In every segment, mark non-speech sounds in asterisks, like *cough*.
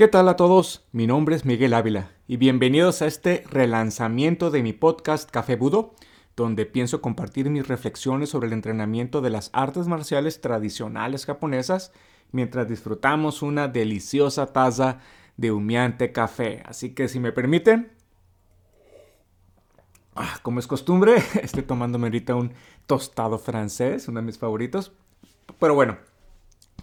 ¿Qué tal a todos? Mi nombre es Miguel Ávila y bienvenidos a este relanzamiento de mi podcast Café Budo, donde pienso compartir mis reflexiones sobre el entrenamiento de las artes marciales tradicionales japonesas mientras disfrutamos una deliciosa taza de humeante café. Así que si me permiten, ah, como es costumbre, *laughs* estoy tomándome ahorita un tostado francés, uno de mis favoritos. Pero bueno,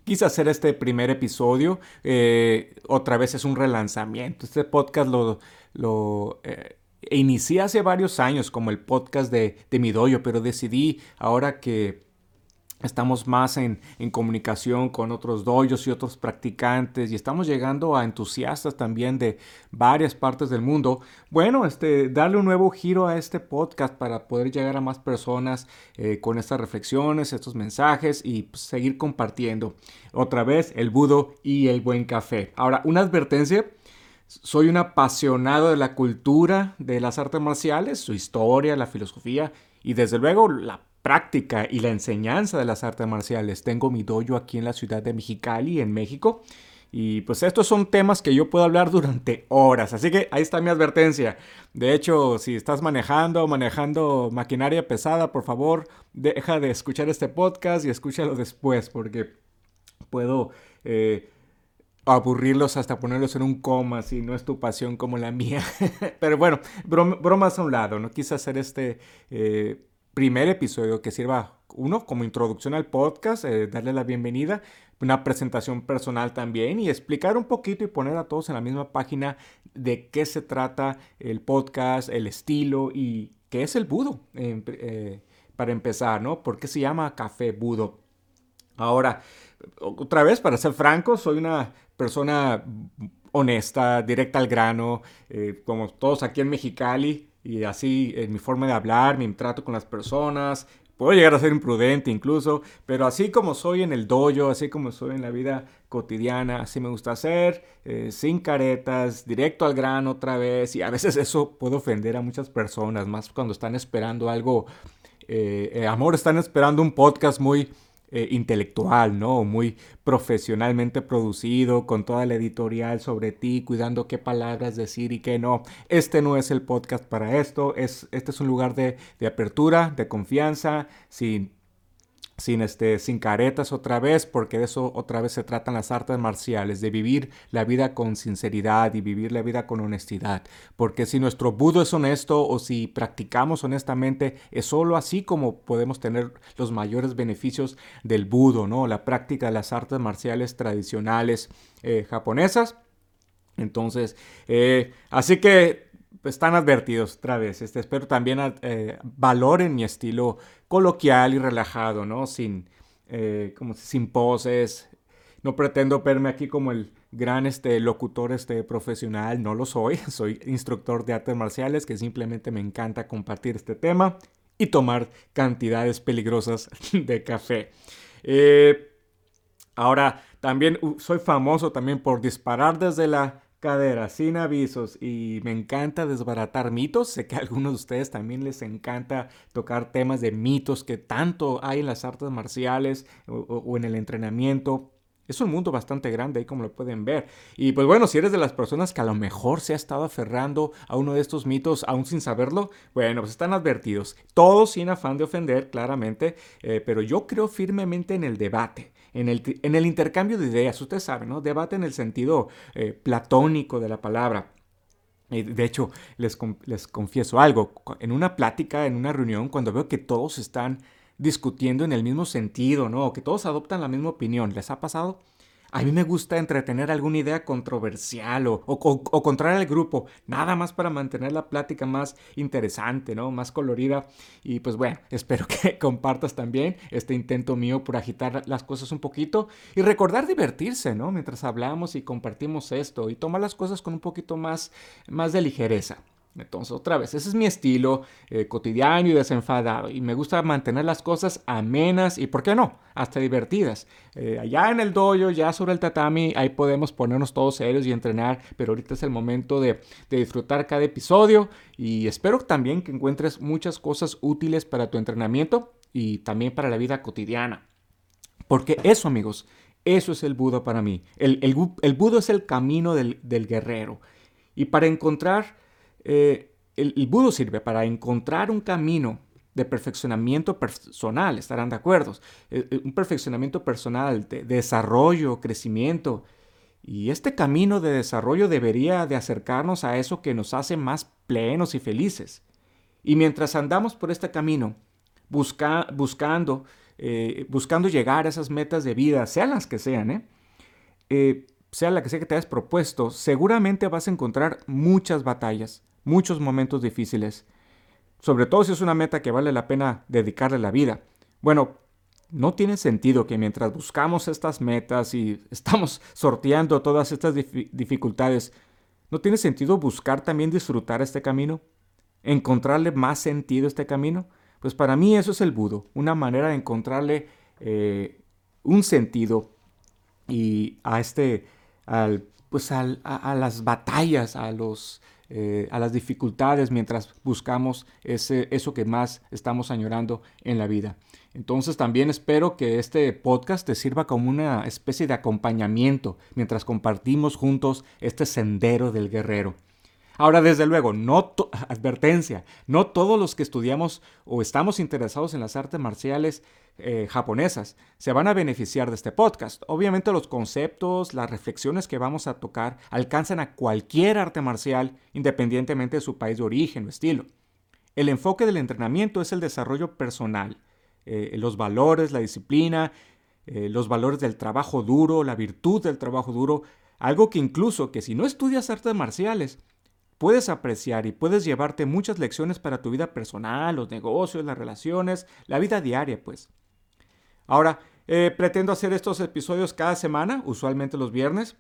quise hacer este primer episodio. Eh, otra vez es un relanzamiento. Este podcast lo, lo eh, inicié hace varios años como el podcast de, de mi pero decidí ahora que Estamos más en, comunicación con otros doyos y otros practicantes y estamos llegando a entusiastas también de varias partes del mundo. Bueno, este, darle un nuevo giro a este podcast para poder llegar a más personas eh, con estas reflexiones, estos mensajes y pues, seguir compartiendo. Otra vez, el budo y el buen café. Ahora, una advertencia. Soy un apasionado de la cultura de las artes marciales, su historia, la filosofía y desde luego la práctica y la enseñanza de las artes marciales. Tengo mi dojo aquí en la ciudad de Mexicali, en México. Y pues estos son temas que yo puedo hablar durante horas. Así que ahí está mi advertencia. De hecho, si estás manejando, manejando maquinaria pesada, por favor, deja de escuchar este podcast y escúchalo después, porque puedo eh, aburrirlos hasta ponerlos en un coma si no es tu pasión como la mía. *laughs* Pero bueno, bromas a un lado. No quise hacer este eh, primer episodio que sirva, uno, como introducción al podcast, eh, darle la bienvenida, una presentación personal también y explicar un poquito y poner a todos en la misma página de qué se trata el podcast, el estilo y qué es el budo, eh, para empezar, ¿no? ¿Por qué se llama café budo? Ahora, otra vez, para ser franco, soy una persona honesta, directa al grano, eh, como todos aquí en Mexicali, y así en mi forma de hablar, mi trato con las personas. Puedo llegar a ser imprudente incluso, pero así como soy en el dojo, así como soy en la vida cotidiana, así me gusta hacer, eh, sin caretas, directo al grano otra vez, y a veces eso puede ofender a muchas personas, más cuando están esperando algo, eh, eh, amor, están esperando un podcast muy eh, intelectual, ¿no? Muy profesionalmente producido, con toda la editorial sobre ti, cuidando qué palabras decir y qué no. Este no es el podcast para esto, es, este es un lugar de, de apertura, de confianza, sin sin, este, sin caretas otra vez, porque de eso otra vez se tratan las artes marciales, de vivir la vida con sinceridad y vivir la vida con honestidad. Porque si nuestro budo es honesto o si practicamos honestamente, es solo así como podemos tener los mayores beneficios del budo, ¿no? La práctica de las artes marciales tradicionales eh, japonesas. Entonces, eh, así que están advertidos otra vez. Este, espero también eh, valoren mi estilo coloquial y relajado, ¿no? Sin, eh, como, sin poses. No pretendo verme aquí como el gran este, locutor este, profesional, no lo soy. *laughs* Soy instructor de artes marciales que simplemente me encanta compartir este tema y tomar cantidades peligrosas *laughs* de café. Eh, ahora, también soy famoso también por disparar desde la cadera, sin avisos y me encanta desbaratar mitos. Sé que a algunos de ustedes también les encanta tocar temas de mitos que tanto hay en las artes marciales o, en el entrenamiento. Es un mundo bastante grande ahí como lo pueden ver. Y pues bueno, si eres de las personas que a lo mejor se ha estado aferrando a uno de estos mitos aún sin saberlo, bueno, pues están advertidos. Todos sin afán de ofender, claramente, eh, pero yo creo firmemente en el debate en el, intercambio de ideas. Ustedes saben, ¿no? Debate en el sentido eh, platónico de la palabra. De hecho, les, les confieso algo. En una plática, en una reunión, cuando veo que todos están discutiendo en el mismo sentido, ¿no? Que todos adoptan la misma opinión, ¿les ha pasado? A mí me gusta entretener alguna idea controversial o, o, contraria al grupo, nada más para mantener la plática más interesante, ¿no? Más colorida. Y pues bueno, *laughs* espero que compartas también este intento mío por agitar las cosas un poquito y recordar divertirse, ¿no? Mientras hablamos y compartimos esto y tomar las cosas con un poquito más, más de ligereza. Entonces, otra vez, ese es mi estilo eh, cotidiano y desenfadado. Y me gusta mantener las cosas amenas y, ¿por qué no? Hasta divertidas. Eh, allá en el dojo, ya sobre el tatami, ahí podemos ponernos todos serios y entrenar. Pero ahorita es el momento de, de disfrutar cada episodio. Y espero también que encuentres muchas cosas útiles para tu entrenamiento y también para la vida cotidiana. Porque eso, amigos, Eso es el Budo para mí. El, el, Budo es el camino del, guerrero. Y para encontrar, eh, el, el Budo sirve para encontrar un camino de perfeccionamiento personal, estarán de acuerdo. Eh, eh, un perfeccionamiento personal, de, desarrollo, crecimiento. Y este camino de desarrollo debería de acercarnos a eso que nos hace más plenos y felices. Y mientras andamos por este camino, buscando, eh, buscando llegar a esas metas de vida, sean las que sean, sea la que sea que te hayas propuesto, seguramente vas a encontrar muchas batallas, muchos momentos difíciles sobre todo si es una meta que vale la pena dedicarle la vida. Bueno, no tiene sentido que mientras buscamos estas metas y *laughs* estamos sorteando todas estas dificultades, ¿no tiene sentido buscar también disfrutar este camino? ¿Encontrarle más sentido a este camino? Pues para mí eso es el budo, una manera de encontrarle eh, un sentido y a este, al, pues a, a las batallas, a los eh, a las dificultades mientras buscamos ese, eso que más estamos añorando en la vida. Entonces también espero que este podcast te sirva como una especie de acompañamiento mientras compartimos juntos este sendero del guerrero. Ahora, desde luego, no *laughs* advertencia, no todos los que estudiamos o estamos interesados en las artes marciales eh, japonesas se van a beneficiar de este podcast. Obviamente los conceptos, las reflexiones que vamos a tocar alcanzan a cualquier arte marcial independientemente de su país de origen o estilo. El enfoque del entrenamiento es el desarrollo personal, eh, los valores, la disciplina, eh, los valores del trabajo duro, la virtud del trabajo duro, algo que incluso que si no estudias artes marciales, puedes apreciar y puedes llevarte muchas lecciones para tu vida personal, los negocios, las relaciones, la vida diaria, pues. Ahora, eh, pretendo hacer estos episodios cada semana, usualmente los viernes.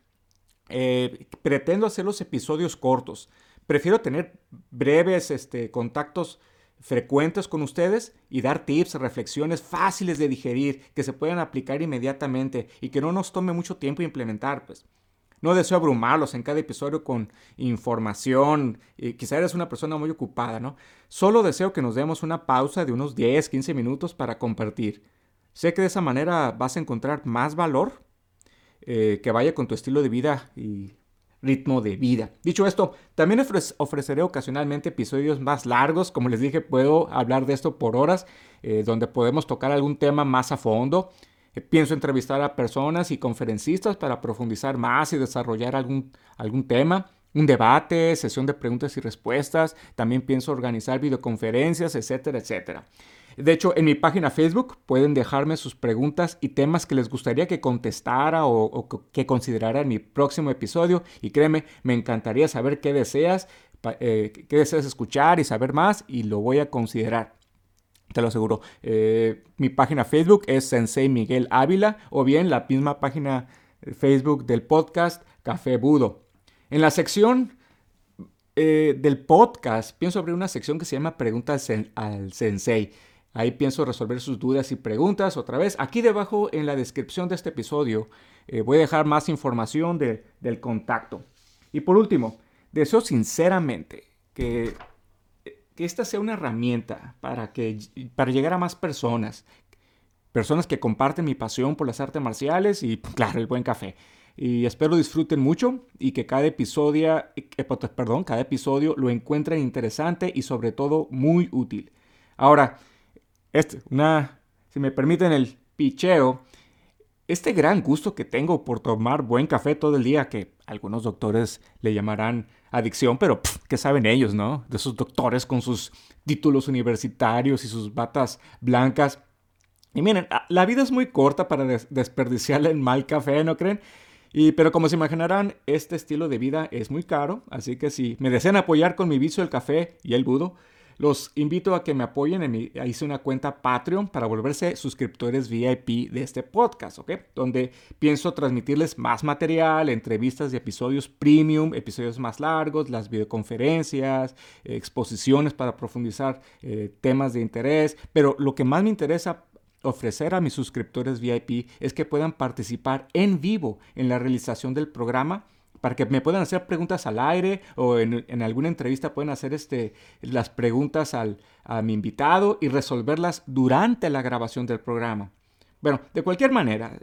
Eh, pretendo hacer los episodios cortos. Prefiero tener breves este, contactos frecuentes con ustedes y dar tips, reflexiones fáciles de digerir que se puedan aplicar inmediatamente y que no nos tome mucho tiempo implementar, pues. No deseo abrumarlos en cada episodio con información. Quizá eres una persona muy ocupada, ¿no? Solo deseo que nos demos una pausa de unos 10, 15 minutos para compartir. Sé que de esa manera vas a encontrar más valor eh, que vaya con tu estilo de vida y ritmo de vida. Dicho esto, también ofreceré ocasionalmente episodios más largos. Como les dije, puedo hablar de esto por horas, eh, donde podemos tocar algún tema más a fondo. Eh, pienso entrevistar a personas y conferencistas para profundizar más y desarrollar algún, algún tema, un debate, sesión de preguntas y respuestas. También pienso organizar videoconferencias, etcétera, etcétera. De hecho, en mi página Facebook pueden dejarme sus preguntas y temas que les gustaría que contestara o, que considerara en mi próximo episodio. Y créeme, me encantaría saber qué deseas, eh, qué deseas escuchar y saber más y lo voy a considerar te lo aseguro. Eh, mi página Facebook es Sensei Miguel Ávila o bien la misma página Facebook del podcast Café Budo. En la sección eh, del podcast pienso abrir una sección que se llama Preguntas al Sensei. Ahí pienso resolver sus dudas y preguntas otra vez. Aquí debajo en la descripción de este episodio eh, voy a dejar más información del contacto. Y por último, deseo sinceramente que que esta sea una herramienta para, que, para llegar a más personas. Personas que comparten mi pasión por las artes marciales y, *laughs* claro, el buen café. Y espero disfruten mucho y que cada episodio, eh, perdón, cada episodio lo encuentren interesante y sobre todo muy útil. Ahora, este, una, si me permiten el picheo, este gran gusto que tengo por tomar buen café todo el día, que algunos doctores le llamarán adicción, pero ¿qué saben ellos, no? De esos doctores con sus títulos universitarios y sus batas blancas. Y miren, la vida es muy corta para desperdiciarle el mal café, ¿no creen? Y, pero como se imaginarán, este estilo de vida es muy caro, así que si me desean apoyar con mi vicio el café y el budo, los invito a que me apoyen. En mi, hice una cuenta Patreon para volverse suscriptores VIP de este podcast, ¿ok? Donde pienso transmitirles más material, entrevistas y episodios premium, episodios más largos, las videoconferencias, exposiciones para profundizar eh, temas de interés. Pero lo que más me interesa ofrecer a mis suscriptores VIP es que puedan participar en vivo en la realización del programa para que me puedan hacer preguntas al aire o en, alguna entrevista pueden hacer este, las preguntas al, a mi invitado y resolverlas durante la grabación del programa. Bueno, de cualquier manera,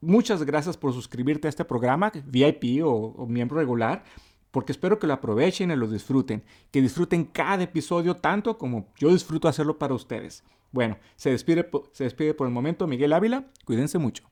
muchas gracias por suscribirte a este programa, VIP o, o miembro regular porque espero que lo aprovechen y lo disfruten, que disfruten cada episodio tanto como yo disfruto hacerlo para ustedes. Bueno, se despide, se despide por el momento Miguel Ávila, cuídense mucho.